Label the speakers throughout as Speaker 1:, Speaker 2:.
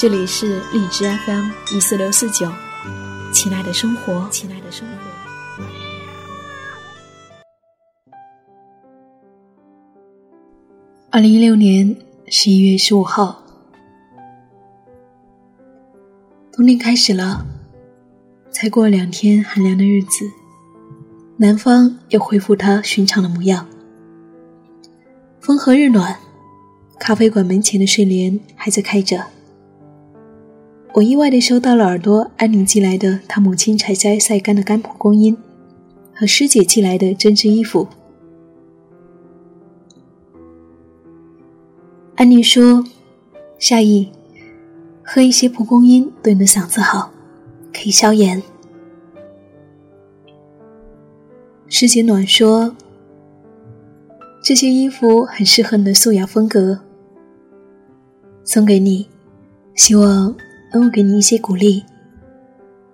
Speaker 1: 这里是荔枝 FM 一四六四九，亲爱的生活，亲爱的生活。二零一六年十一月十五号，冬天开始了，才过两天寒凉的日子，南方又恢复它寻常的模样，风和日暖，咖啡馆门前的睡莲还在开着。我意外地收到了耳朵安妮寄来的她母亲采摘晒干的干蒲公英，和师姐寄来的针织衣服。安妮说：“夏意，喝一些蒲公英对你的嗓子好，可以消炎。”师姐暖说：“这些衣服很适合你的素雅风格，送给你，希望。”能我给你一些鼓励，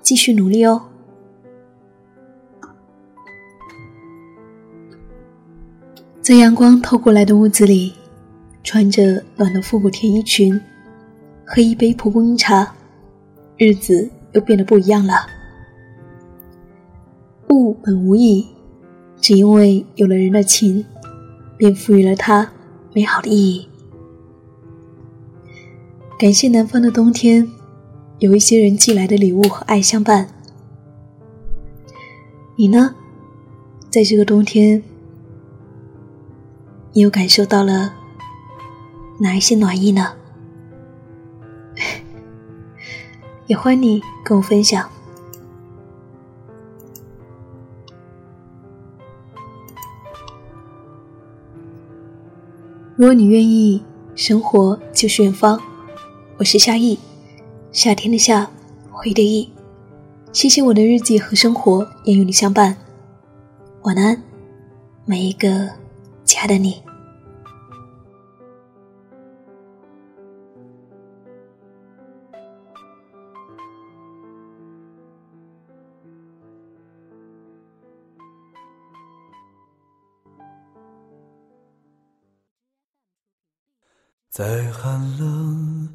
Speaker 1: 继续努力哦。在阳光透过来的屋子里，穿着暖的复古田衣裙，喝一杯蒲公英茶，日子又变得不一样了。物本无意，只因为有了人的情，便赋予了它美好的意义。感谢南方的冬天。有一些人寄来的礼物和爱相伴，你呢？在这个冬天，你又感受到了哪一些暖意呢？也欢迎你跟我分享。如果你愿意，生活就是远方。我是夏意。夏天的夏，回的意。谢谢我的日记和生活也与你相伴。晚安，每一个亲爱的你。
Speaker 2: 在寒冷。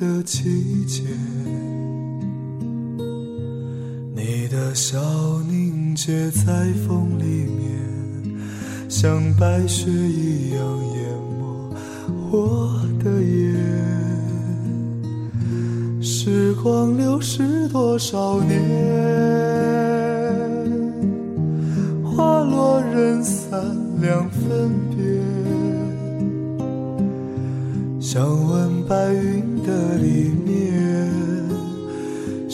Speaker 2: 的季节，你的笑凝结在风里面，像白雪一样淹没我的眼。时光流逝多少年，花落人散两分别。想问白云。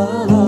Speaker 2: Oh.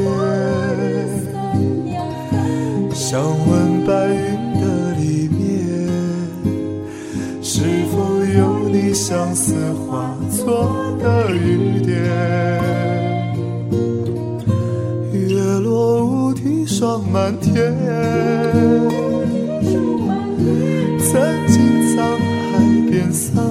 Speaker 2: 想问白云的里面，是否有你相思化作的雨点？月落乌啼霜满天，曾经沧海变桑